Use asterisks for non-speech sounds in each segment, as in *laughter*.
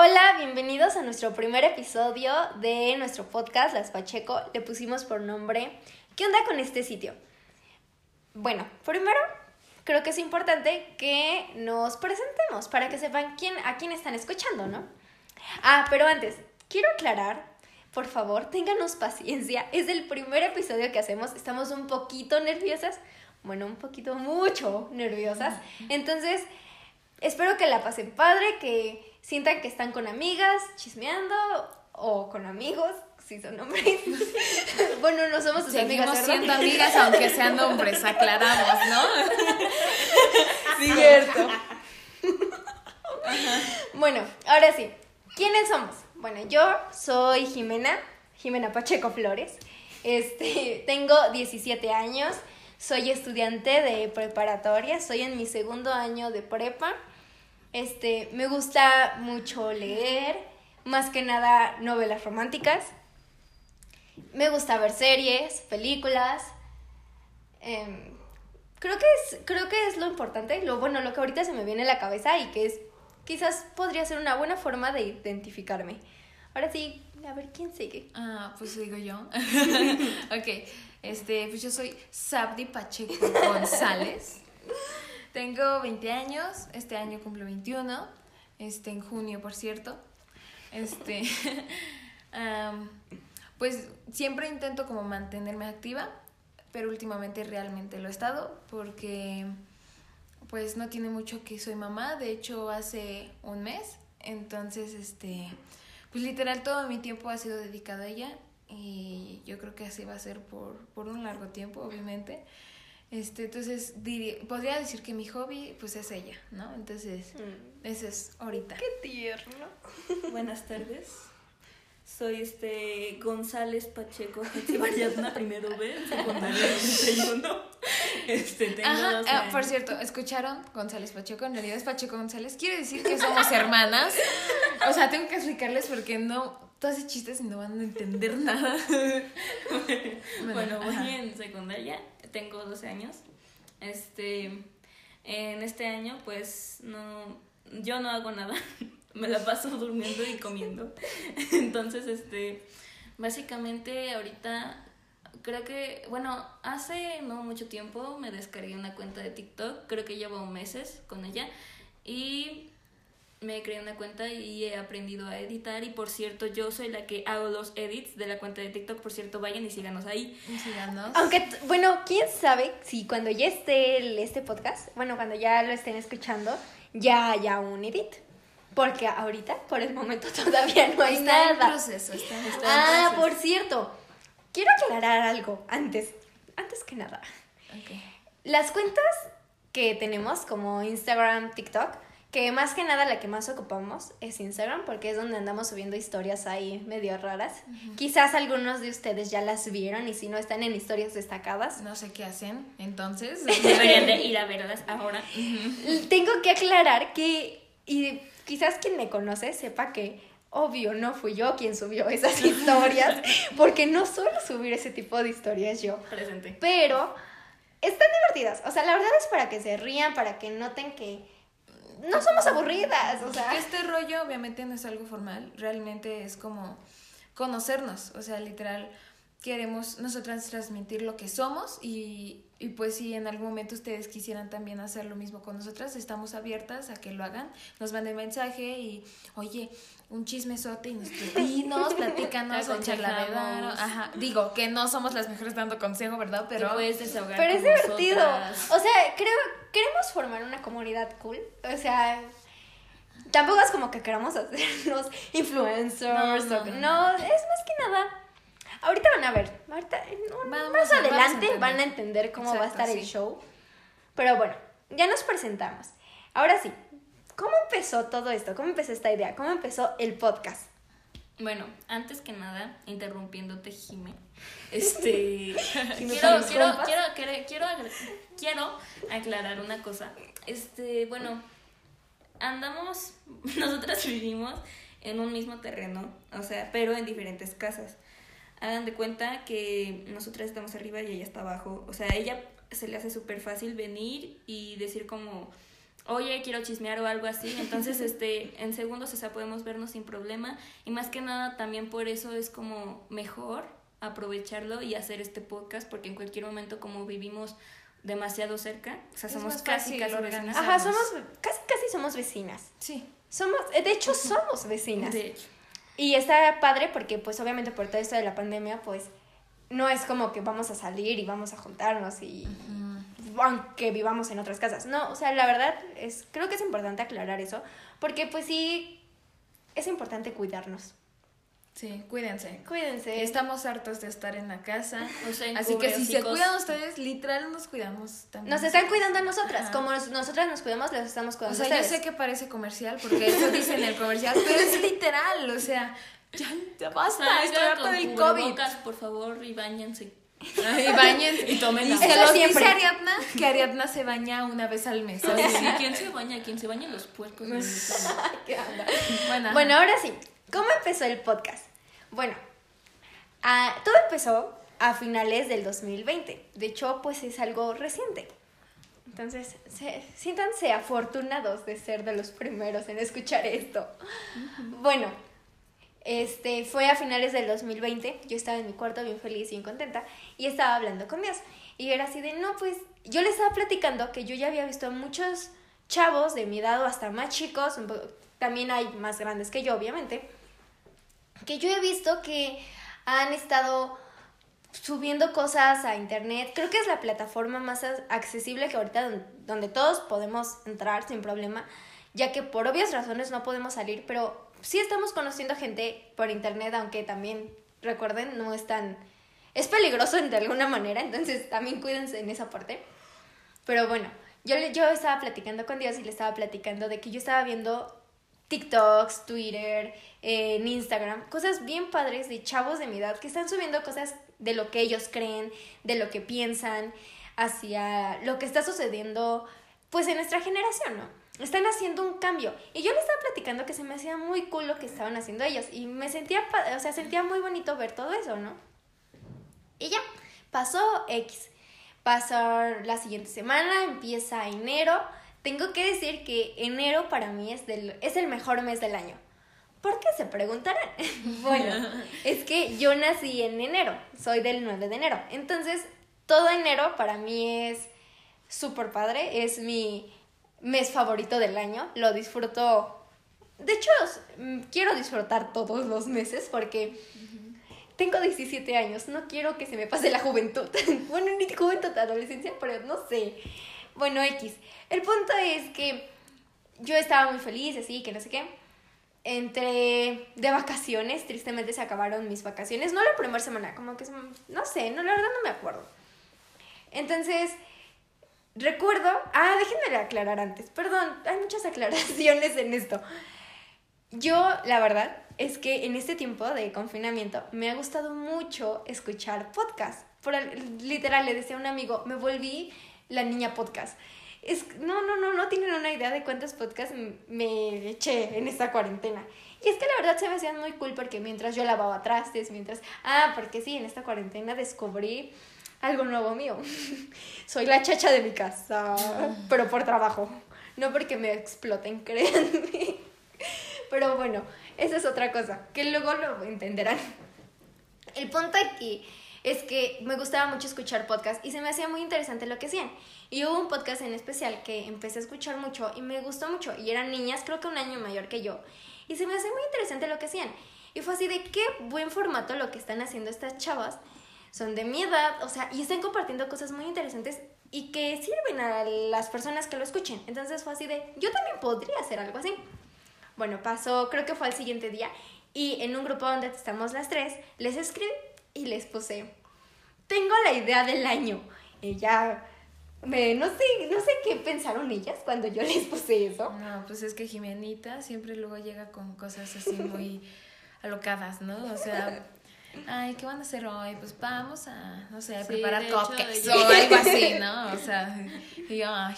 Hola, bienvenidos a nuestro primer episodio de nuestro podcast Las Pacheco. Le pusimos por nombre ¿Qué onda con este sitio? Bueno, primero creo que es importante que nos presentemos para que sepan quién, a quién están escuchando, ¿no? Ah, pero antes, quiero aclarar, por favor, ténganos paciencia. Es el primer episodio que hacemos, estamos un poquito nerviosas, bueno, un poquito mucho nerviosas. Entonces, espero que la pasen padre, que sientan que están con amigas, chismeando o con amigos, si son hombres. *laughs* bueno, no somos sus Seguimos siendo amigas aunque sean hombres, aclaramos, ¿no? *laughs* Cierto. bueno, ahora sí. ¿Quiénes somos? Bueno, yo soy Jimena, Jimena Pacheco Flores. Este, *laughs* tengo 17 años, soy estudiante de preparatoria, soy en mi segundo año de prepa. Este, me gusta mucho leer, más que nada novelas románticas. Me gusta ver series, películas. Em, creo que es creo que es lo importante, lo bueno, lo que ahorita se me viene a la cabeza y que es quizás podría ser una buena forma de identificarme. Ahora sí, a ver quién sigue. Ah, pues digo yo. *laughs* ok, este, pues yo soy Sabdi Pacheco *laughs* González. Tengo 20 años, este año cumplo 21, este, en junio, por cierto. Este, *laughs* am, pues siempre intento como mantenerme activa, pero últimamente realmente lo he estado porque pues no tiene mucho que soy mamá, de hecho hace un mes, entonces este, pues literal todo mi tiempo ha sido dedicado a ella y yo creo que así va a ser por, por un largo tiempo, obviamente. Este, entonces diría, podría decir que mi hobby pues es ella, ¿no? Entonces, ese es ahorita. Qué tierno. *laughs* Buenas tardes. Soy este González Pacheco Ariadna, primero B, secundaria 91. *laughs* Este, tengo Ajá, 12 ah, por cierto, ¿escucharon González Pacheco? En realidad es Pacheco González. Quiere decir que somos hermanas. O sea, tengo que explicarles porque no, tú haces chistes y no van a entender nada. *laughs* Bueno, voy ajá. en secundaria, tengo 12 años. Este, en este año, pues, no, yo no hago nada. *laughs* Me la paso durmiendo y comiendo. *laughs* Entonces, este, básicamente ahorita creo que, bueno, hace no mucho tiempo me descargué una cuenta de TikTok, creo que llevo meses con ella y me creé una cuenta y he aprendido a editar y por cierto yo soy la que hago los edits de la cuenta de TikTok, por cierto vayan y síganos ahí. Síganos. Aunque, bueno, quién sabe si cuando ya esté el- este podcast, bueno, cuando ya lo estén escuchando, ya haya un edit. Porque ahorita, por el momento, *laughs* todavía no hay está en nada. proceso, está en está en Ah, proceso. por cierto, quiero aclarar algo antes, antes que nada. Ok. Las cuentas que tenemos como Instagram, TikTok, que más que nada la que más ocupamos es Instagram porque es donde andamos subiendo historias ahí medio raras. Quizás algunos de ustedes ya las vieron y si no están en historias destacadas. No sé qué hacen, entonces. *laughs* Deberían de ir a verlas ahora. Tengo que aclarar que, y quizás quien me conoce sepa que obvio no fui yo quien subió esas *laughs* historias porque no suelo subir ese tipo de historias yo. Presente. Pero están divertidas. O sea, la verdad es para que se rían, para que noten que no somos aburridas. O sea, este rollo obviamente no es algo formal, realmente es como conocernos, o sea, literal, queremos nosotras transmitir lo que somos y, y pues si en algún momento ustedes quisieran también hacer lo mismo con nosotras, estamos abiertas a que lo hagan, nos manden mensaje y, oye, un chismesote y nos dinos, *laughs* platícanos, Aconsejamos. charla ajá, digo que no somos las mejores dando consejo, ¿verdad? Pero... puedes desahogar pero es divertido. nosotras. O sea, creo, queremos formar una comunidad cool. O sea, tampoco es como que queramos hacernos *laughs* influencers. No, o- no, es más que nada. Ahorita van a ver. Ahorita, Vamos más a adelante van a entender cómo va a estar el show. Pero bueno, ya nos presentamos. Ahora sí, ¿cómo empezó todo esto? ¿Cómo empezó esta idea? ¿Cómo empezó el podcast? Bueno, antes que nada, interrumpiéndote, Jime, *laughs* este, quiero, ¿te quiero, quiero, quiero, quiero aclarar una cosa. Este, bueno, andamos, *laughs* nosotras vivimos en un mismo terreno, o sea, pero en diferentes casas. Hagan de cuenta que nosotras estamos arriba y ella está abajo. O sea, a ella se le hace súper fácil venir y decir como, oye, quiero chismear o algo así. Entonces, *laughs* este, en segundos, o sea, podemos vernos sin problema. Y más que nada, también por eso es como mejor aprovecharlo y hacer este podcast, porque en cualquier momento, como vivimos demasiado cerca, o sea, Es somos casi, casi vecinas. Ajá, Somos- somos, casi, casi somos vecinas. Sí. Somos, eh, de hecho, somos vecinas. De hecho. Y está padre porque, pues, obviamente por todo esto de la pandemia, pues, no es como que vamos a salir y vamos a juntarnos y aunque vivamos en otras casas. No, o sea, la verdad es, creo que es importante aclarar eso, porque pues sí, es importante cuidarnos. Sí, cuídense. Cuídense. Estamos hartos de estar en la casa. *laughs* O sea, Así que si se cuidan ustedes, literal nos cuidamos también. Nos están cuidando a nosotras. Ajá. Como nos- nosotras nos cuidamos, los estamos O cuidando sea, a yo sé que parece comercial, porque eso dice en el comercial, pero es *laughs* literal, o sea, ya, ya basta, estoy harta con del COVID. por favor, y bañense. Y bañen Y tomen Y se los siempre. dice Ariadna, que Ariadna se baña una vez al mes. Ay, ¿sabes? sí, ¿quién se baña? ¿Quién se baña los puercos? *laughs* ¿Qué onda? Bueno, Bueno, ahora sí, ¿cómo empezó el podcast? Bueno, todo empezó a finales del 2020. De hecho, pues es algo reciente. Entonces, se, siéntanse afortunados de ser de los primeros en escuchar esto. Bueno, este fue a finales del 2020. Yo estaba en mi cuarto bien feliz, bien contenta y estaba hablando con Dios. Y era así de, no, pues yo le estaba platicando que yo ya había visto a muchos chavos de mi edad o hasta más chicos, también hay más grandes que yo, obviamente, que yo he visto que han estado subiendo cosas a internet. Creo que es la plataforma más accesible que ahorita don- donde todos podemos entrar sin problema, ya que por obvias razones no podemos salir, pero sí estamos conociendo gente por internet, aunque también recuerden, no es tan es peligroso de alguna manera, entonces también cuídense en esa parte. Pero bueno, yo, yo estaba platicando con Dios y le estaba platicando de que yo estaba viendo TikToks, Twitter, Instagram, cosas bien padres de chavos de mi edad que están subiendo cosas de lo que ellos creen, de lo que piensan, hacia lo que está sucediendo pues en nuestra generación, ¿no? Están haciendo un cambio. Y yo le estaba platicando que se me hacía muy cool lo que estaban haciendo ellos. Y me sentía, o sea, sentía muy bonito ver todo eso, ¿no? Y ya, pasó X. Pasó la siguiente semana, empieza enero. Tengo que decir que enero para mí es, del, es el mejor mes del año. ¿Por qué se preguntarán? *laughs* bueno, *laughs* es que yo nací en enero, soy del 9 de enero. Entonces, todo enero para mí es súper padre, es mi mes favorito del año, lo disfruto. De hecho, mm, quiero disfrutar todos los meses porque tengo 17 años, no quiero que se me pase la juventud. *laughs* bueno, ni juventud, adolescencia, pero no sé. Bueno, X. El punto es que yo estaba muy feliz, así, que no sé qué. Entre de vacaciones, tristemente se acabaron mis vacaciones. No la primera semana, como que, no sé, no, la verdad no me acuerdo. Entonces, recuerdo, ah, déjenme aclarar antes, perdón, hay muchas *laughs* aclaraciones en esto. Yo, la verdad, es que en este tiempo de confinamiento me ha gustado mucho escuchar podcast. Por literal, le decía a un amigo, me volví la niña podcast. Es, no, no, no, no tienen una idea de cuántos podcasts me eché en esta cuarentena. Y es que la verdad se me hacían muy cool porque mientras yo lavaba trastes, mientras... Ah, porque sí, en esta cuarentena descubrí algo nuevo mío. *laughs* Soy la chacha de mi casa, pero por trabajo. No porque me exploten, *laughs* créanme. Pero bueno, esa es otra cosa, que luego lo entenderán. El punto aquí es que me gustaba mucho escuchar podcasts y se me hacía muy interesante lo que hacían. Y hubo un podcast en especial que empecé a escuchar mucho y me gustó mucho. Y eran niñas, creo que un año mayor que yo. Y se me hacía muy interesante lo que hacían. Y fue así de qué buen formato lo que están haciendo estas chavas. Son de mi edad, o sea, y están compartiendo cosas muy interesantes y que sirven a las personas que lo escuchen. Entonces fue así de, yo también podría hacer algo así. Bueno, pasó, creo que fue al siguiente día, y en un grupo donde estamos las tres, les escribí y les puse, tengo la idea del año. Ya, me, no sé, no sé qué pensaron ellas cuando yo les puse eso. No, pues es que Jimenita siempre luego llega con cosas así muy *laughs* alocadas, ¿no? O sea, ay, ¿qué van a hacer hoy? Pues vamos a, no sé, a Sí, preparar hecho, cupcakes o algo así, *laughs* ¿no? O sea, y yo, ay,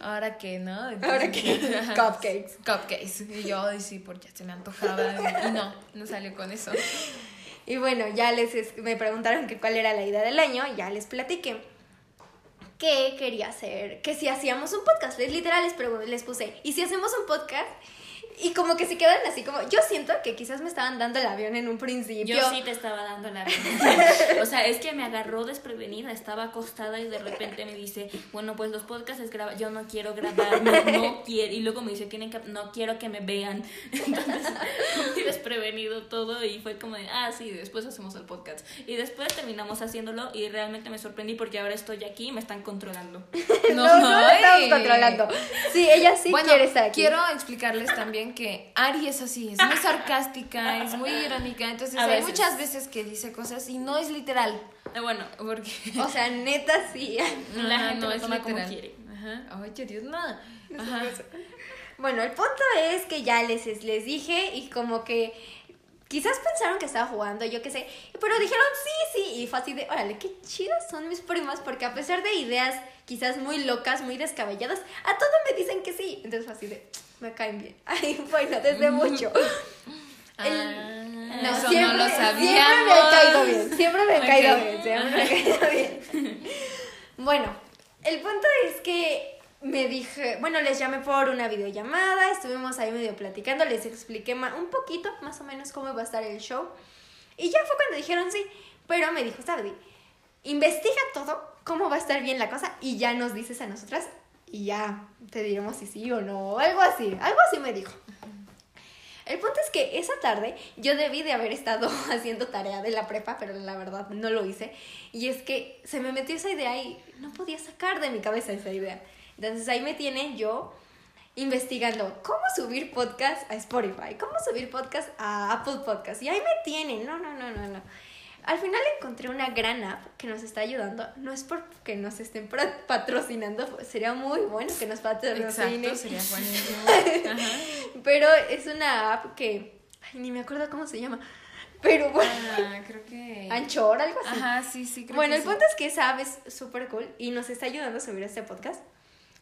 ¿ahora qué, no? Ahora que *laughs* cupcakes. Cupcakes. Y yo, ay, sí, porque se me antojaba. Y no, no salió con eso. *laughs* Y bueno, ya les es- me preguntaron que cuál era la idea del año, y ya les platiqué. que quería hacer, que si hacíamos un podcast, les literal les, les puse, ¿y si hacemos un podcast? Y como que se quedan así como, yo siento que quizás me estaban dando el avión en un principio. Yo sí te estaba dando el avión. o sea, es que me agarró desprevenida, estaba acostada y de repente me dice, bueno, pues los podcasts es grabar, yo no quiero grabar, no, no quiero. Y luego me dice, tienen que, no quiero que me vean. Entonces, muy desprevenido todo y fue como de, ah, sí, después hacemos el podcast. Y después terminamos haciéndolo y realmente me sorprendí porque ahora estoy aquí y me están controlando. *laughs* No, no, no la estamos controlando. Sí, ella sí Bueno, quiere estar aquí. quiero explicarles también que Ari es así, es muy sarcástica, es muy irónica, entonces *laughs* hay muchas veces que dice cosas y no es literal, Eh, bueno, porque O sea, neta sí. *laughs* la Ajá, gente no lo es toma como literal. quiere. Ajá, ay, qué Dios, no. Ajá. Bueno, el punto es que ya les, les dije y como que quizás pensaron que estaba jugando, yo qué sé, pero dijeron sí, sí, y fue así de, órale, qué chidas son mis primas, porque a pesar de ideas quizás muy locas, muy descabelladas, a todo me dicen que sí. Entonces fue así de, me caen bien. *laughs* Ay, bueno, desde mucho. El- Ah, No, eso siempre, no lo siempre me sabíamos. ha caído bien, siempre me ha Ok. caído bien, siempre me ha caído bien. *laughs* Bueno, el punto es que me dije, bueno, les llamé por una videollamada, estuvimos ahí medio platicando, les expliqué un poquito más o menos cómo iba a estar el show. Y ya fue cuando dijeron sí, pero me dijo, Sardi, investiga todo, cómo va a estar bien la cosa y ya nos dices a nosotras y ya te diremos si sí o no, algo así, algo así me dijo. El punto es que esa tarde yo debí de haber estado *laughs* haciendo tarea de la prepa, pero la verdad no lo hice. Y es que se me metió esa idea y no podía sacar de mi cabeza esa idea. Entonces ahí me tienen yo investigando cómo subir podcast a Spotify, cómo subir podcast a Apple Podcast. Y ahí me tienen, no, no, no, no, no. Al final encontré una gran app que nos está ayudando. No es porque nos estén patrocinando, pues sería muy bueno que nos patrocinen. Exacto, sería *laughs* buenísimo. Ajá. Pero es una app que. Ay, ni me acuerdo cómo se llama. Pero bueno. Ah, creo que. Anchor, algo así. Ajá, sí, sí, creo bueno, que el sí. punto es que esa app es súper cool y nos está ayudando a subir este podcast.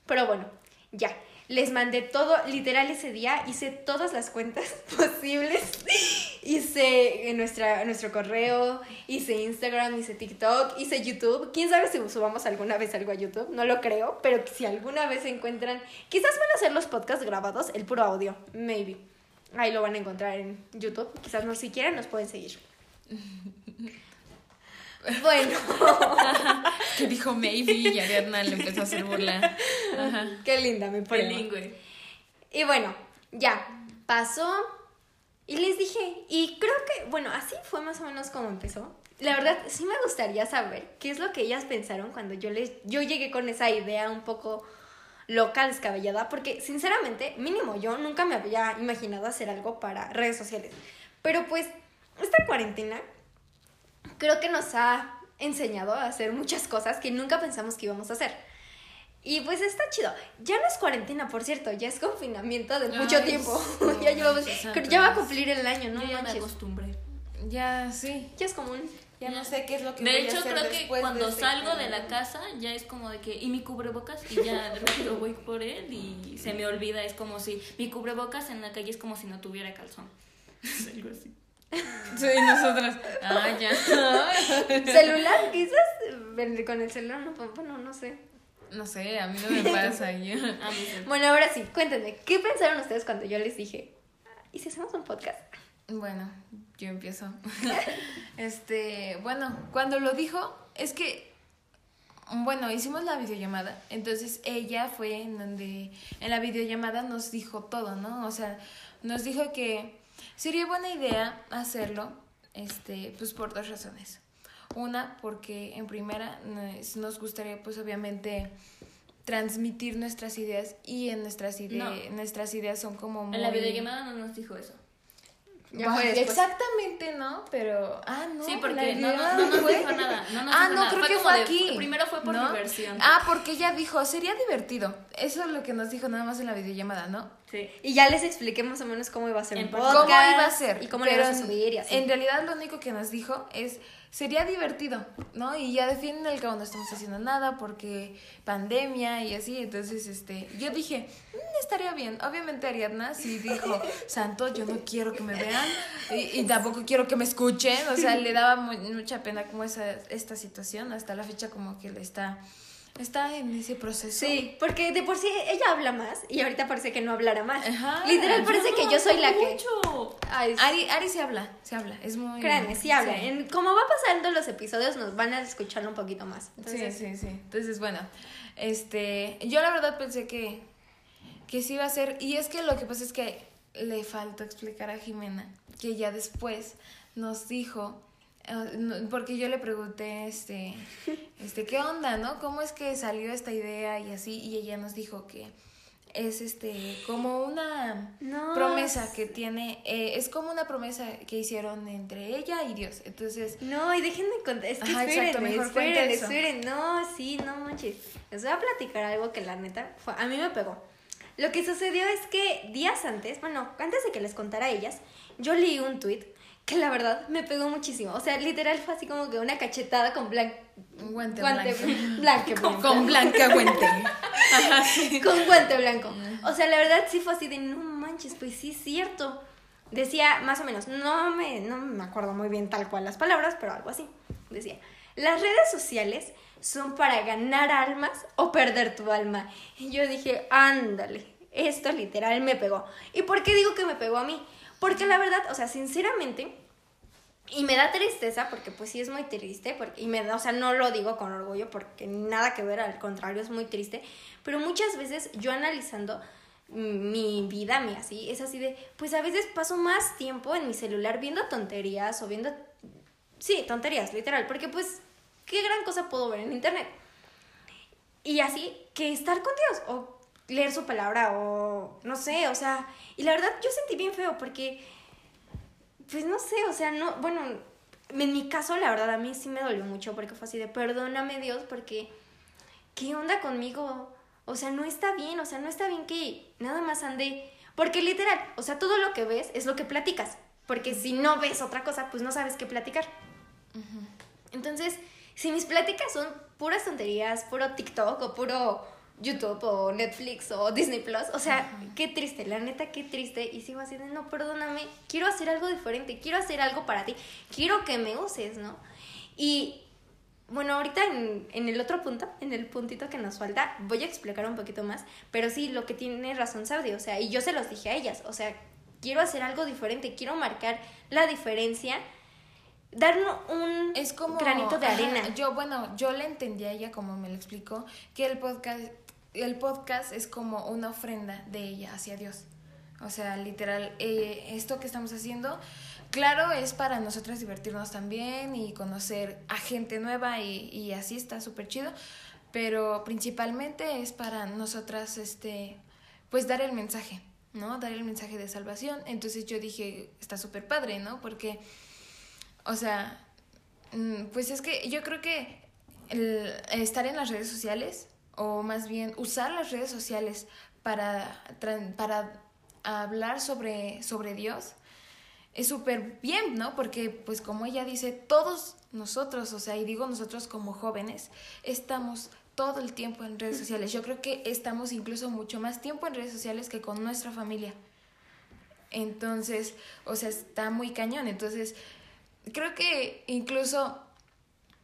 Pero bueno, ya. Les mandé todo, literal ese día, hice todas las cuentas *laughs* posibles. Hice nuestra, nuestro correo, hice Instagram, hice TikTok, hice YouTube. Quién sabe si subamos alguna vez algo a YouTube, no lo creo, pero si alguna vez se encuentran, quizás van a ser los podcasts grabados, el puro audio, maybe. Ahí lo van a encontrar en YouTube. Quizás no si quieren, nos pueden seguir. *laughs* Bueno. *laughs* Que dijo maybe y Ariadna le empezó a hacer burla. Ajá. Qué linda mi prima. Bilingüe. Y bueno, ya, pasó. Y les dije, y creo que, bueno, así fue más o menos como empezó. La verdad, sí me gustaría saber qué es lo que ellas pensaron cuando yo les, yo llegué con esa idea un poco loca, descabellada, porque sinceramente, mínimo yo nunca me había imaginado hacer algo para redes sociales. Pero pues, esta cuarentena creo que nos ha enseñado a hacer muchas cosas que nunca pensamos que íbamos a hacer. Y pues está chido. Ya no es cuarentena, por cierto, ya es confinamiento de mucho Ay, tiempo. no *laughs* ya llevamos, ya va a cumplir el año, ¿no? Yo ya me manches. acostumbré. Ya, sí. Ya es común. Ya no sé qué es lo que De voy a hecho, hacer creo que cuando de este salgo de la casa ya es como de que, ¿y mi cubrebocas? Y ya *laughs* rápido voy por él y se me olvida. Es como si mi cubrebocas en la calle es como si no tuviera calzón. *laughs* Es algo así. Sí, nosotras. Ah, ya. *laughs* Celular, quizás con el celular, no, bueno, no sé. No sé, a mí no me pasa. Yo. A mí sí. Bueno, ahora sí, cuéntenme, ¿qué pensaron ustedes cuando yo les dije, ¿y si hacemos un podcast? Bueno, yo empiezo. *laughs* Este, bueno, cuando lo dijo, es que, bueno, hicimos la videollamada, entonces ella fue en donde, en la videollamada nos dijo todo, ¿no? O sea, nos dijo que sería buena idea hacerlo, este, pues por dos razones. Una, porque en primera nos gustaría, pues obviamente, transmitir nuestras ideas y en nuestras, ide- No. nuestras ideas son como muy... En la videollamada no nos dijo eso. Ya Bah, fue después. Exactamente, ¿no? Pero. Ah, no. sí, la porque no, no, no nos dijo nada. No nos ah, dijo no, nada. creo que fue de- aquí. primero fue por ¿no? diversión. Ah, porque ella dijo, sería divertido. Eso es lo que nos dijo nada más en la videollamada, ¿no? Sí. Y ya les expliqué más o menos cómo iba a ser persona. podcast. ¿Cómo iba a ser? Y cómo lo Pero íbamos a subir y así. En realidad, lo único que nos dijo es, sería divertido, ¿no? Y ya de fin cabo no estamos haciendo nada porque pandemia y así. Entonces, este, yo dije, "Mm, estaría bien. Obviamente Ariadna sí dijo, *laughs* santo, yo no quiero que me vean y, y tampoco quiero que me escuchen. O sea, le daba mu- mucha pena como esa, esta situación. Hasta la fecha como que le está está en ese proceso. Sí, porque de por sí ella habla más y ahorita parece que no hablará más. Ajá. Literal parece que yo soy la que... Mucho. Ay, Ari, Ari se habla, se habla, es muy... créanme, sí habla. En- como va pasando los episodios nos van a escuchar un poquito más. Entonces, sí, sí, sí. Entonces, bueno, este, yo la verdad pensé que, que sí iba a ser, y es que lo que pasa es que le faltó explicar a Jimena que ya después nos dijo, porque yo le pregunté, este, *laughs* este, ¿qué onda, no? ¿Cómo es que salió esta idea y así? Y ella nos dijo que es este como una No. promesa que tiene eh, es como una promesa que hicieron entre ella y Dios entonces No, y déjenme contar. Es que Ajá, esperen, exacto, mejor esperen, esperen. No, sí, no manches. Les voy a platicar algo que la neta fue- a mí me pegó. Lo que sucedió es que días antes, bueno, antes de que les contara a ellas, yo leí un tweet que la verdad me pegó muchísimo. O sea, literal fue así como que una cachetada con blan guante, guante blanco blanco. con, *laughs* con blanca guante Ajá, sí. con guante blanco. O sea, la verdad sí fue así de no manches, pues sí es cierto. Decía más o menos, no me, no me acuerdo muy bien tal cual las palabras, pero algo así. Decía, las redes sociales son para ganar almas o perder tu alma. Y yo dije, ándale, esto literal me pegó. ¿Y por qué digo que me pegó a mí? Porque la verdad, o sea, sinceramente, y me da tristeza porque pues sí es muy triste, porque, y me da, o sea, no lo digo con orgullo porque nada que ver, al contrario, es muy triste, pero muchas veces yo analizando mi vida, mi así, es así de, pues a veces paso más tiempo en mi celular viendo tonterías o viendo, sí, tonterías, literal, porque pues, ¿qué gran cosa puedo ver en internet? Y así, que estar con Dios o leer su palabra o no sé, o sea, y la verdad yo sentí bien feo porque pues no sé, o sea, no, bueno, en mi caso la verdad a mí sí me dolió mucho porque fue así de perdóname Dios porque ¿qué onda conmigo? O sea, no está bien, o sea, no está bien que nada más ande porque literal, o sea, todo lo que ves es lo que platicas, porque si no ves otra cosa, pues no sabes qué platicar. Entonces, si mis pláticas son puras tonterías, puro TikTok o puro YouTube o Netflix o Disney Plus, o sea, qué triste, la neta, qué triste. Y sigo así de, no, perdóname, quiero hacer algo diferente, quiero hacer algo para ti, quiero que me uses, ¿no? Y bueno, ahorita en, en el otro punto, en el puntito que nos falta, voy a explicar un poquito más, pero sí, lo que tiene razón Saudi, o sea, y yo se los dije a ellas, o sea, quiero hacer algo diferente, quiero marcar la diferencia, darnos un Es como granito de ajá, arena. Yo, bueno, yo le entendí a ella como me lo explicó, que el podcast, el podcast es como una ofrenda de ella hacia Dios. O sea, literal, eh, esto que estamos haciendo, claro, es para nosotras divertirnos también y conocer a gente nueva y, y así está súper chido, pero principalmente es para nosotras, este, pues dar el mensaje, ¿no? Dar el mensaje de salvación. Entonces yo dije, está súper padre, ¿no? Porque o sea, mm, pues es que yo creo que el estar en las redes sociales, o más bien usar las redes sociales para, para hablar sobre, sobre Dios, es súper bien, ¿no? Porque, pues como ella dice, todos nosotros, o sea, y digo nosotros como jóvenes, estamos todo el tiempo en redes sociales. Yo creo que estamos incluso mucho más tiempo en redes sociales que con nuestra familia. Entonces, o sea, está muy cañón. Entonces, creo que incluso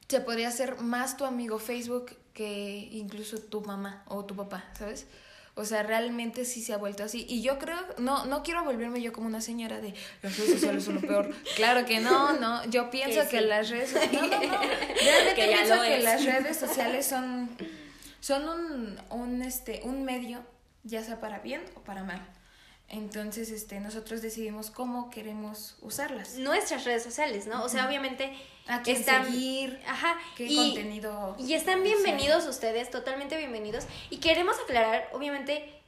se podría hacer más tu amigo Facebook que incluso tu mamá o tu papá, ¿sabes? O sea, realmente sí se ha vuelto así. Y yo creo, no, no quiero volverme yo como una señora de las redes sociales son lo peor. *laughs* Claro que no, no. Yo pienso Que que, sí. las redes sociales. *laughs* No, no, no. *laughs* Realmente Que pienso que es. las redes sociales son, son un, un, este, un medio, ya sea para bien o para mal. Entonces, este, nosotros decidimos cómo queremos usarlas. Nuestras redes sociales, ¿no? O sea, obviamente A quién están seguir, Ajá. qué y, contenido. Y están bienvenidos ustedes, totalmente bienvenidos. Y queremos aclarar, obviamente,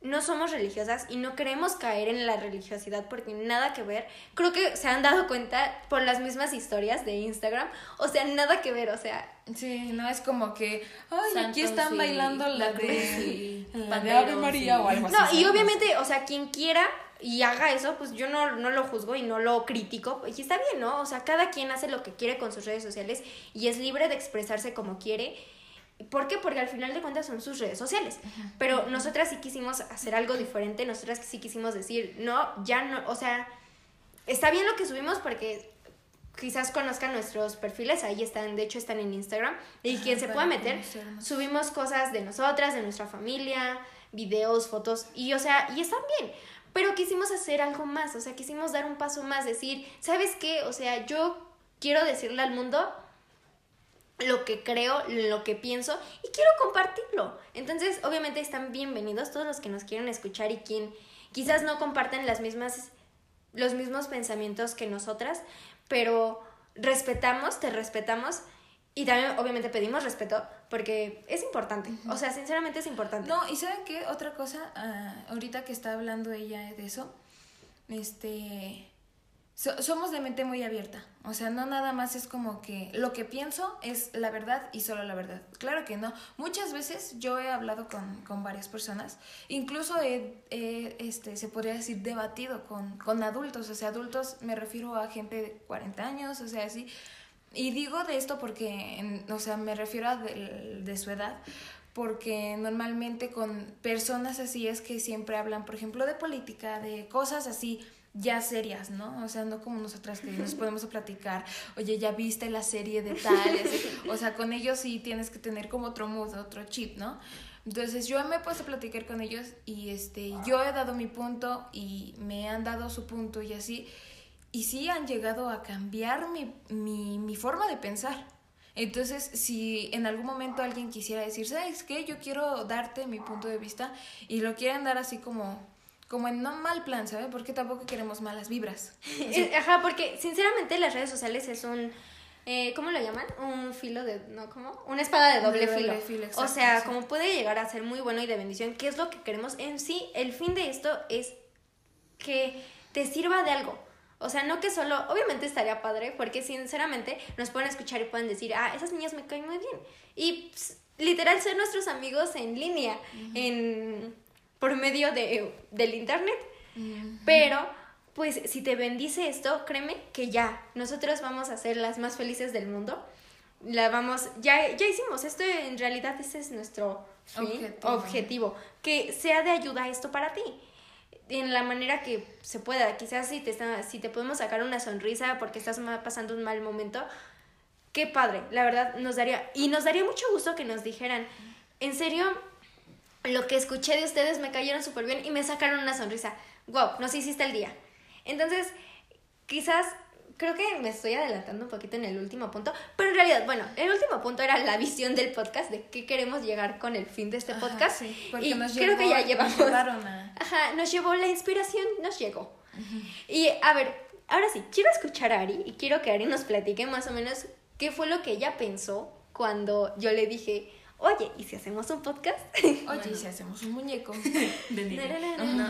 no somos religiosas y no queremos caer en la religiosidad porque nada que ver. Creo que se han dado cuenta por las mismas historias de Instagram. O sea, nada que ver, o sea, Sí, no es como que, ay, aquí están bailando la, la cruz de, *laughs* la Ave María o algo así. No, y obviamente, o sea, quien quiera y haga eso, pues yo no, no lo juzgo y no lo critico. Y está bien, ¿no? O sea, cada quien hace lo que quiere con sus redes sociales y es libre de expresarse como quiere. ¿Por qué? Porque al final de cuentas son sus redes sociales. Pero nosotras sí quisimos hacer algo diferente, nosotras sí quisimos decir, no, ya no, o sea, está bien lo que subimos porque quizás conozcan nuestros perfiles, ahí están, de hecho están en Instagram, y Ajá, quien se pueda meter, conocernos. subimos cosas de nosotras, de nuestra familia, videos, fotos, y o sea, y están bien. Pero quisimos hacer algo más, o sea, quisimos dar un paso más, decir, ¿sabes qué? O sea, yo quiero decirle al mundo lo que creo, lo que pienso y quiero compartirlo. Entonces, obviamente están bienvenidos todos los que nos quieren escuchar y quien quizás no comparten las mismas los mismos pensamientos que nosotras, pero respetamos, te respetamos y también obviamente pedimos respeto porque es importante. O sea, sinceramente es importante. No, y ¿saben qué? Otra cosa, ah, ahorita que está hablando ella de eso, este, so- somos de mente muy abierta. O sea, no nada más es como que lo que pienso es la verdad y solo la verdad. Claro que no. Muchas veces yo he hablado con, con varias personas, incluso he, este, se podría decir, debatido con, con adultos. O sea, adultos me refiero a gente de 40 años, o sea, así. Y digo de esto porque, o sea, me refiero a de, de su edad, porque normalmente con personas así es que siempre hablan, por ejemplo, de política, de cosas así ya serias, ¿no? O sea, no como nosotras que nos podemos platicar, oye, ya viste la serie de tal, y así. o sea, con ellos sí tienes que tener como otro mood, otro chip, ¿no? Entonces yo me he puesto a platicar con ellos y este, yo he dado mi punto y me han dado su punto y así, y sí han llegado a cambiar mi, mi, mi forma de pensar. Entonces, si en algún momento alguien quisiera decir, ¿sabes qué? Yo quiero darte mi punto de vista y lo quieren dar así como, como en no mal plan, ¿sabes? Porque tampoco queremos malas vibras. *laughs* Eh, Ajá, porque sinceramente las redes sociales es un... eh, ¿Cómo lo llaman? Un filo de... ¿No? ¿Cómo? Una espada de doble, De doble filo. filo, o exacto, sea, sí. como puede llegar a ser muy bueno y de bendición, ¿qué es lo que queremos? En sí, el fin de esto es que te sirva de algo. O sea, no que solo, obviamente estaría padre, porque sinceramente nos pueden escuchar y pueden decir, ah, esas niñas me caen muy bien. Y ps, literal ser nuestros amigos en línea, en, por medio de, del internet. Pero, pues, si te bendice esto, créeme que ya, nosotros vamos a ser las más felices del mundo. La vamos, ya, ya hicimos esto, en realidad ese es nuestro fin, Objetivo. objetivo, que sea de ayuda esto para ti. En la manera que se pueda, quizás si te, está- si te podemos sacar una sonrisa porque estás pasando un mal momento, qué padre, la verdad nos daría, y nos daría mucho gusto que nos dijeran, en serio, lo que escuché de ustedes me cayeron súper bien y me sacaron una sonrisa. Wow, nos hiciste el día. Entonces, quizás, creo que me estoy adelantando un poquito en el último punto, pero en realidad, bueno, el último punto era la visión del podcast, de qué queremos llegar con el fin de este Ajá, podcast. sí, porque y nos creo que ya nos llevamos. llevaron a- *laughs* Ajá, nos llevó la inspiración, nos llegó. Y a ver, ahora sí, quiero escuchar a Ari y quiero que Ari nos platique más o menos qué fue lo que ella pensó cuando yo le dije, oye, ¿y si hacemos un podcast? *laughs* Oye, ¿y si hacemos un muñeco? *laughs* De No.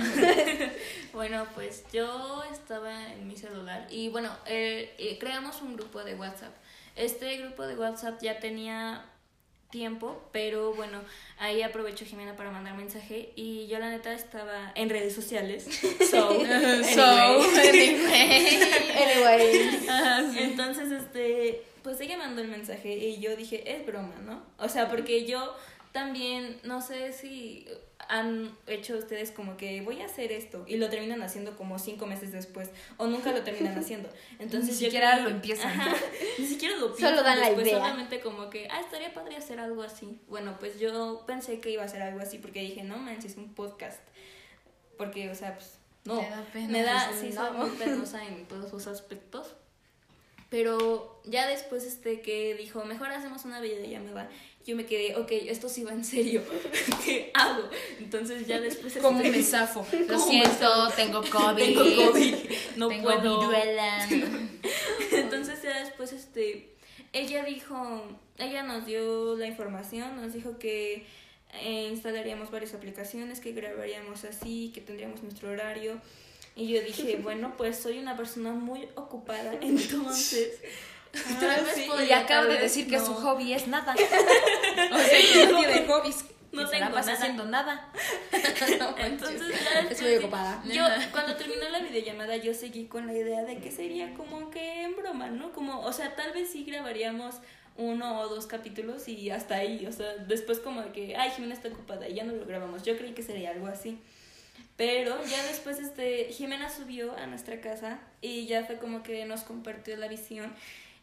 *laughs* bueno, pues yo estaba en mi celular y bueno, eh, eh, creamos un grupo de WhatsApp. Este grupo de WhatsApp ya tenía tiempo, pero bueno, ahí aprovecho Jimena para mandar mensaje y yo la neta estaba en redes sociales. So, anyway. Anyway, Entonces, este, pues ella mandó el mensaje y yo dije, es broma, ¿no? O sea, porque yo también, no sé si han hecho ustedes como que voy a hacer esto y lo terminan haciendo como cinco meses después o nunca lo terminan haciendo. *laughs* Entonces Ni siquiera lo empiezan. Ajá, ni siquiera lo Solo piensan dan la idea. solamente como que, ah, estaría padre hacer algo así. Bueno, pues yo pensé que iba a hacer algo así porque dije, no manches, un podcast. Porque, o sea, pues, no. Te da pena, Me da, sí, no. soy muy penosa en todos sus aspectos. Pero ya después este que dijo, mejor hacemos una videollamada, yo me quedé, ok, esto sí va en serio, *laughs* ¿qué hago? Entonces ya después... Como este, me zafo. *laughs* Lo ¿Cómo me siento, tengo *laughs* COVID. Tengo COVID, no tengo puedo. viruela. Entonces ya después este ella dijo, ella nos dio la información, nos dijo que eh, instalaríamos varias aplicaciones, que grabaríamos así, que tendríamos nuestro horario. Y yo dije, *laughs* bueno, pues soy una persona muy ocupada, *laughs* entonces *laughs* Tal ah, vez sí, podría y acabo de tal decir que su hobby es nada. O sea, no tiene hobbies. No se la pasa haciendo nada. Entonces ya Es después muy de- ocupada. Yo cuando terminó la videollamada yo seguí con la idea de que sería como que en broma, ¿no? Como, o sea, tal vez sí grabaríamos uno o dos capítulos y hasta ahí, o sea, después como de que, ay, Jimena está ocupada y ya no lo grabamos. Yo creí que sería algo así. Pero ya después este, Jimena subió a nuestra casa y ya fue como que nos compartió la visión.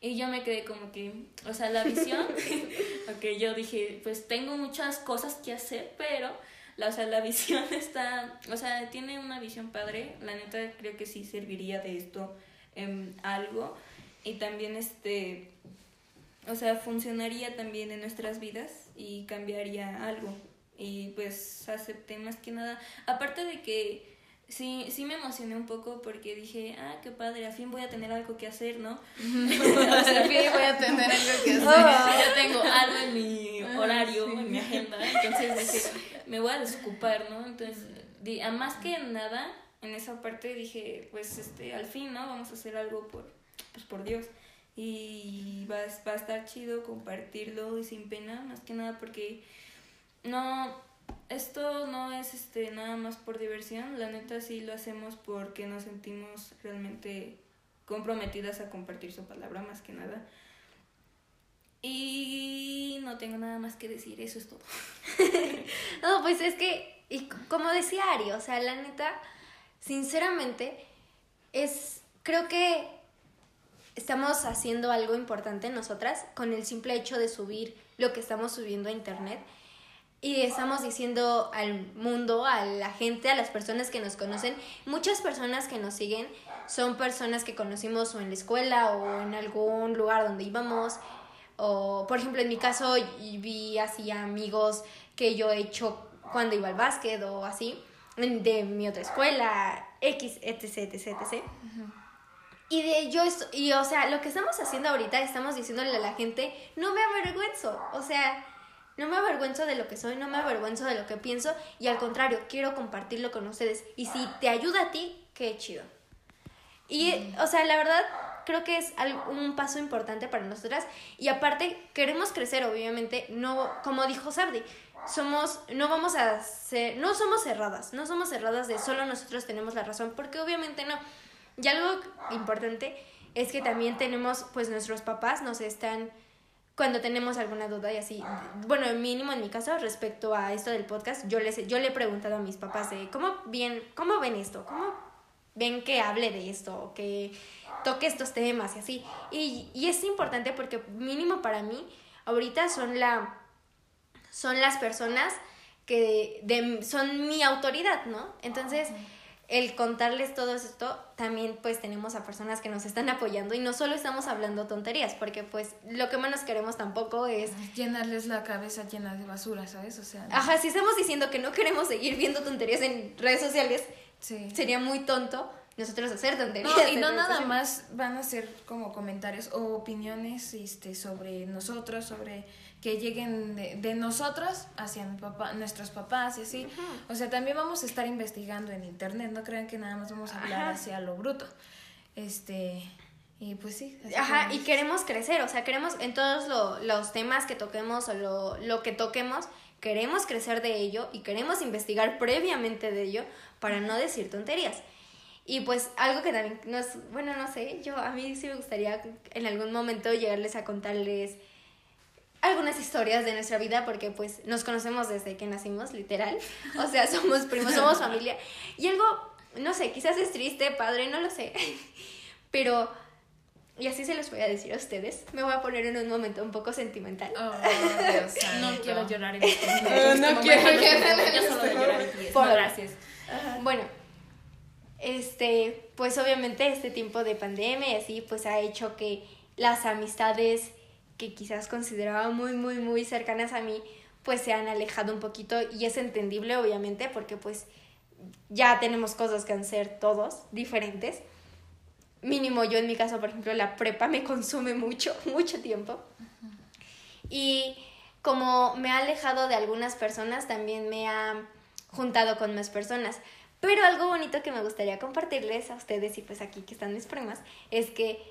Y yo me quedé como que, o sea, la visión, *laughs* *laughs* ok, yo dije, pues tengo muchas cosas que hacer, pero, la, o sea, la visión *laughs* está, o sea, tiene una visión padre, la neta creo que sí serviría de esto en algo. Y también, este, o sea, funcionaría también en nuestras vidas y cambiaría algo. Y pues acepté más que nada. Aparte de que sí, sí me emocioné un poco porque dije, ah, qué padre, al fin voy a tener algo que hacer, ¿no? *laughs* al fin voy a tener algo que *laughs* hacer. ya tengo algo en mi horario, en mi agenda. Entonces dije, me voy a desocupar, ¿no? Entonces, di, a más que nada, en esa parte dije, pues este, al fin, ¿no? Vamos a hacer algo por, pues, por Dios. Y va, va a estar chido compartirlo y sin pena, más que nada porque no, esto no es este nada más por diversión, la neta sí lo hacemos porque nos sentimos realmente comprometidas a compartir su palabra más que nada. Y no tengo nada más que decir, eso es todo. *laughs* no, pues es que, y como decía Ari, o sea, la neta, sinceramente, es, creo que estamos haciendo algo importante nosotras con el simple hecho de subir lo que estamos subiendo a internet y estamos diciendo al mundo, a la gente, a las personas que nos conocen, muchas personas que nos siguen son personas que conocimos o en la escuela o en algún lugar donde íbamos. O, por ejemplo, en mi caso, vi así amigos que yo he hecho cuando iba al básquet o así, de mi otra escuela, X, etc, etc, etc. Y de yo, y o sea, lo que estamos haciendo ahorita, estamos diciéndole a la gente, no me avergüenzo, o sea, no me avergüenzo de lo que soy, no me avergüenzo de lo que pienso y al contrario, quiero compartirlo con ustedes. Y si te ayuda a ti, qué chido. Y, o sea, la verdad, creo que es un paso importante para nosotras. Y aparte, queremos crecer, obviamente, no, como dijo Sardi, somos, no vamos a ser, no somos cerradas, no somos cerradas de solo nosotros tenemos la razón, porque obviamente no. Y algo importante es que también tenemos, pues nuestros papás nos están cuando tenemos alguna duda y así. Bueno, mínimo en mi caso, respecto a esto del podcast, yo, les, yo le he preguntado a mis papás de cómo, bien, cómo ven esto, cómo ven que hable de esto, que toque estos temas y así. Y, y es importante porque mínimo para mí, ahorita son, la, son las personas que son mi autoridad, ¿no? Entonces el contarles todo esto, también pues tenemos a personas que nos están apoyando y no solo estamos hablando tonterías, porque pues lo que menos queremos tampoco es... Llenarles la cabeza llena de basura, ¿sabes? O sea... Ajá, si estamos diciendo que no queremos seguir viendo tonterías en redes sociales, sería muy tonto nosotros hacer tonterías. No, y no nada más van a ser como comentarios o opiniones este, sobre nosotros, sobre que lleguen de, de nosotros hacia mi papá, nuestros papás y así. O sea, también vamos a estar investigando en internet, no crean que nada más vamos a hablar hacia lo bruto. Este, y pues sí. Ajá, y queremos crecer, o sea, queremos en todos los temas que toquemos o lo, lo que toquemos, queremos crecer de ello y queremos investigar previamente de ello para no decir tonterías. Y pues algo que también no es, bueno, no sé, yo a mí sí me gustaría en algún momento llegarles a contarles algunas historias de nuestra vida porque pues nos conocemos desde que nacimos, literal. O sea, *laughs* somos primos, somos familia. Y algo, no sé, quizás es triste, padre, no lo sé. *laughs* Pero, y así se los voy a decir a ustedes, me voy a poner en un momento un poco sentimental. Oh, *laughs* Dios no quiero llorar en este momento. no, quiero llorar Yo solo llorar en gracias. Bueno, este, pues obviamente este tiempo de pandemia y así, pues ha hecho que las amistades que quizás consideraba muy, muy, muy cercanas a mí, pues se han alejado un poquito y es entendible obviamente porque pues ya tenemos cosas que hacer todos diferentes. Mínimo yo en mi caso, por ejemplo, la prepa me *laughs* consume mucho, mucho tiempo. Y como me ha alejado de algunas personas, también me ha juntado con más personas. Pero algo bonito que me gustaría compartirles a ustedes y pues aquí que están mis primas es que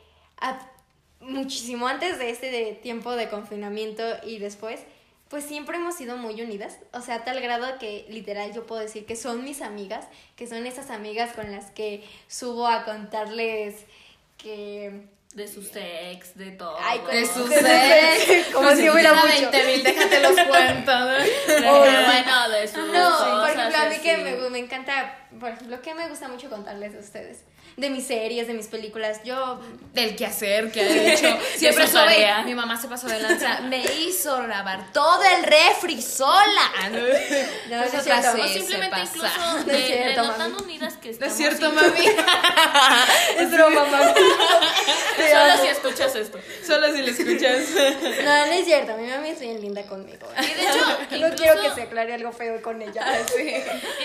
muchísimo antes de este tiempo de confinamiento y después, pues siempre hemos sido muy unidas, o sea, a tal grado que literal yo puedo decir que son mis amigas, que son esas amigas con las que subo a contarles que de sus ex, de todo. Ay, *laughs* de sus ex. Como si hubiera mucho. 20 mil, déjate los *laughs* cuentos. bueno, de sus No, por ejemplo, a mí Así que me, me encanta, por ejemplo, que me gusta mucho contarles a ustedes. De mis series, de mis películas. Yo Del quehacer que ha hecho. *laughs* Siempre su tarea. Mi mamá se pasó de lanza. Me hizo lavar todo el refri sola. No, Esa *laughs* no es cierto. sí. O simplemente No es de, de cierto, mami. tan unidas que No estamos. es cierto, mami. *laughs* es broma, mamá. Te Solo si escuchas esto. Solo si lo escuchas. No, no es cierto. Mi mami es bien linda conmigo. Y de hecho, No incluso, quiero que se aclare algo feo con ella.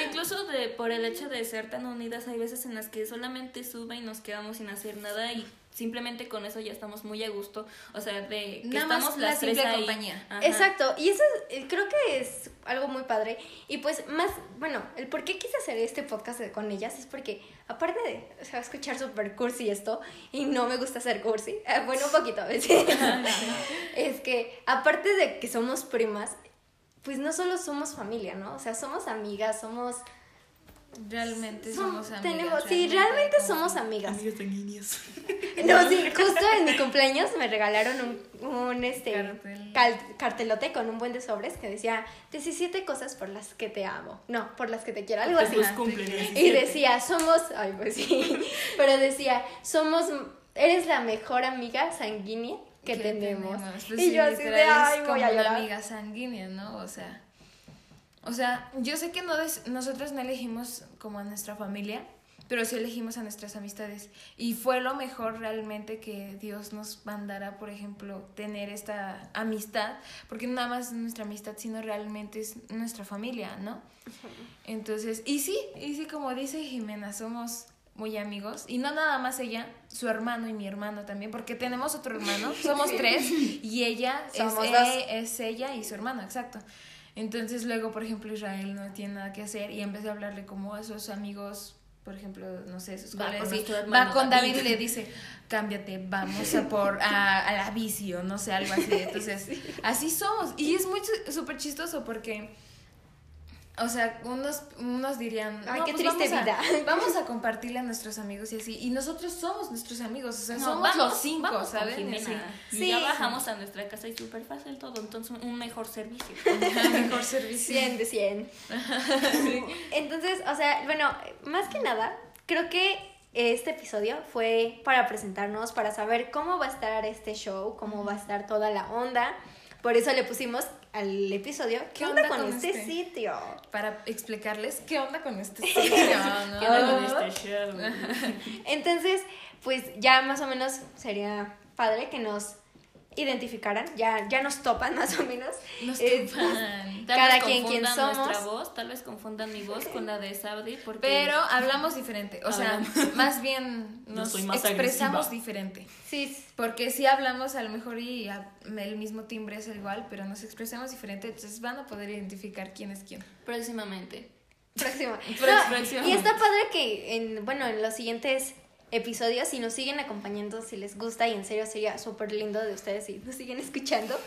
incluso de, por el hecho de ser tan unidas, hay veces en las que solamente sube y nos quedamos sin hacer nada y simplemente con eso ya estamos muy a gusto. O sea, de que Nada más estamos la tres simple ahí. compañía. Ajá. Exacto, y eso es- eh, creo que es algo muy padre. Y pues más, bueno, el por qué quise hacer este podcast con ellas es porque, aparte de, o sea, escuchar super cursi esto, y no me gusta hacer cursi, eh, *laughs* bueno, un poquito *laughs* a veces, es que aparte de que somos primas, pues no solo somos familia, ¿no? O sea, somos amigas, somos... Realmente som- somos amigas. tenemos, sí, realmente como somos son. amigas. sanguíneos. *laughs* No, sí, justo en mi cumpleaños me regalaron un, un este Cartel. cal- cartelote con un buen de sobres que decía 17 cosas por las que te amo. No, por las que te quiero, algo así. Pues cumplen Y decía, somos, ay, pues sí, *laughs* pero decía, somos, eres la mejor amiga sanguínea que, tenemos. Pues y sí, yo así de, ay, como voy a llorar. amiga sanguínea, ¿no? O sea, o sea, yo sé que no des- nosotros no elegimos como a nuestra familia, pero sí elegimos a nuestras amistades. Y fue lo mejor realmente que Dios nos mandara, por ejemplo, tener esta amistad, porque no nada más es nuestra amistad, sino realmente es nuestra familia, ¿no? Entonces, y sí, y sí, como dice Jimena, somos muy amigos. Y no nada más ella, su hermano y mi hermano también, porque tenemos otro hermano, somos *laughs* tres, y ella Somos dos. es ella y su hermano, exacto. Entonces luego, por ejemplo, Israel no tiene nada que hacer y empecé a hablarle como a sus amigos, por ejemplo, no sé, sus Va colegas, con va con David. David y le dice, cámbiate, vamos a por a, a la bici o no sé, algo así. *laughs* Entonces, así somos. Y es muy súper chistoso porque... O sea, unos, unos dirían, Ay, "No, qué pues triste vamos a- vida". *laughs* vamos a compartirle a nuestros amigos y así. Y nosotros somos nuestros amigos, o sea, No, somos vamos, los cinco, vamos con ¿saben? Jimena. Sí. Y ya bajamos a nuestra casa y súper fácil todo, entonces un mejor servicio. *laughs* Mejor servicio. 100 de 100. *laughs* Entonces, o sea, bueno, más que nada, creo que este episodio fue para presentarnos, para saber cómo va a estar este show, cómo va a estar toda la onda. Por eso le pusimos al episodio, ¿qué, ¿Qué onda, onda con, con este, este? sitio? Para explicarles qué onda con este sitio, ¿no? *laughs* ¿Qué onda con este show? *laughs* Entonces, pues ya más o menos sería padre que nos identificaran, ya, ya nos topan más o menos. Nos Eh, topan. Tal Cada vez quien quien somos. nuestra voz, tal vez confundan mi voz con la de Sabdi, porque... Pero hablamos diferente, o sea, *laughs* más bien nos más expresamos agresiva. diferente. Sí, Porque sí hablamos a lo mejor y el mismo timbre es igual, pero nos expresamos diferente, entonces van a poder identificar quién es quién. próximamente. *laughs* No, próximo. y está padre que en, bueno, en los siguientes episodios, si nos siguen acompañando, si les gusta, y en serio sería súper lindo de ustedes si nos siguen escuchando,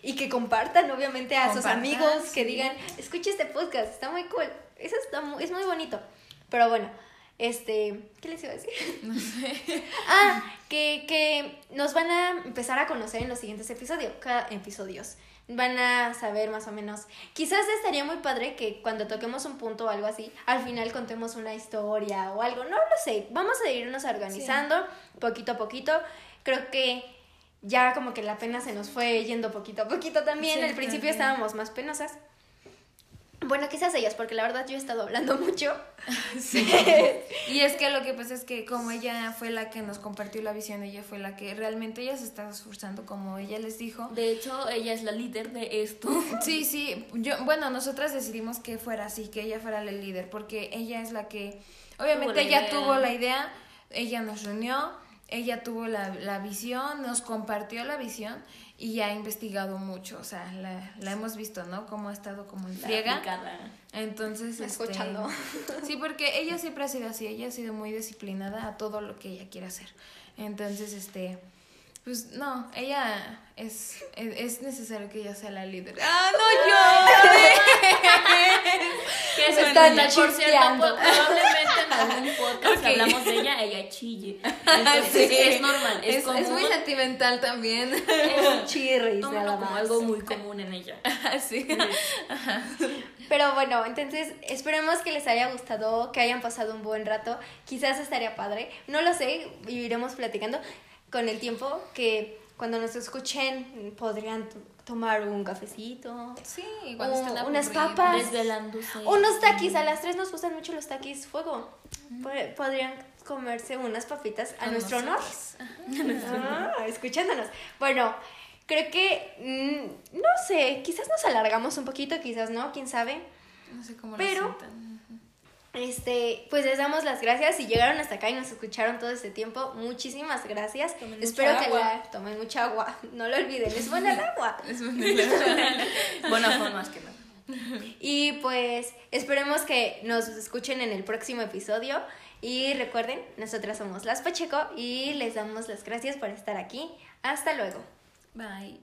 y que compartan obviamente a sus amigos, que digan, escucha este podcast, está muy cool, eso está es muy bonito. Pero bueno, este, ¿qué les iba a decir? *laughs* No sé. Ah, que, que nos van a empezar a conocer en los siguientes episodios, cada episodios. Van a saber más o menos. Quizás estaría muy padre que cuando toquemos un punto o algo así, al final contemos una historia o algo. No lo sé. Vamos a irnos organizando poquito a poquito. Creo que ya como que la pena se nos fue yendo poquito a poquito también. Sí, Al principio estábamos más penosas. Bueno, quizás ellas, porque la verdad yo he estado hablando *laughs* mucho. Sí. *laughs* Y es que lo que pasa es que como ella fue la que nos compartió la visión, ella fue la que realmente ella se estaba esforzando, como ella les dijo. De hecho, ella es la líder de esto. *laughs* Sí, sí, yo, bueno, nosotras decidimos que fuera así, que ella fuera la líder, porque ella es la que, obviamente Tuvo la ella idea. tuvo la idea, ella nos reunió, ella tuvo la, la visión, nos compartió la visión y ha investigado mucho, o sea, la, la hemos visto, ¿no? Cómo ha estado como en friega. Entonces, este, Escuchando. Sí, porque ella siempre ha sido así, ella ha sido muy disciplinada a todo lo que ella quiere hacer. Entonces, este, pues no, ella es, es, es necesario que ella sea la líder. ¡Ah, no *laughs* Que Me eso están por cierto, probablemente nos algún podcast Ok. hablamos de ella, ella chille. Entonces Sí. es normal, es, Es, común. es muy sentimental también. Es *laughs* nada como más. algo muy común en ella. sí. Pero bueno, entonces esperemos que les haya gustado, que hayan pasado un buen rato. Quizás estaría padre. No lo sé, iremos platicando con el tiempo que cuando nos escuchen podrían tomar un cafecito. Sí, cuando unas papas. Unos taquis, a las tres nos gustan mucho los taquis fuego. Po- Podrían comerse unas papitas *laughs* a nuestro honor. Ah, escuchándonos. Bueno, creo que, mm, no sé, quizás nos alargamos un poquito, quizás no, quién sabe. No sé cómo Pero- lo. Este, pues les damos las gracias si llegaron hasta acá y nos escucharon todo este tiempo. Muchísimas gracias. Tomen mucha Espero que agua. la tomen mucha agua. *laughs* No lo olviden, es buena *laughs* el agua. Es una- Buena forma más que nada. *laughs* Y pues esperemos que nos escuchen en el próximo episodio. Y recuerden, nosotras somos Las Pacheco y les damos las gracias por estar aquí. Hasta luego. Bye.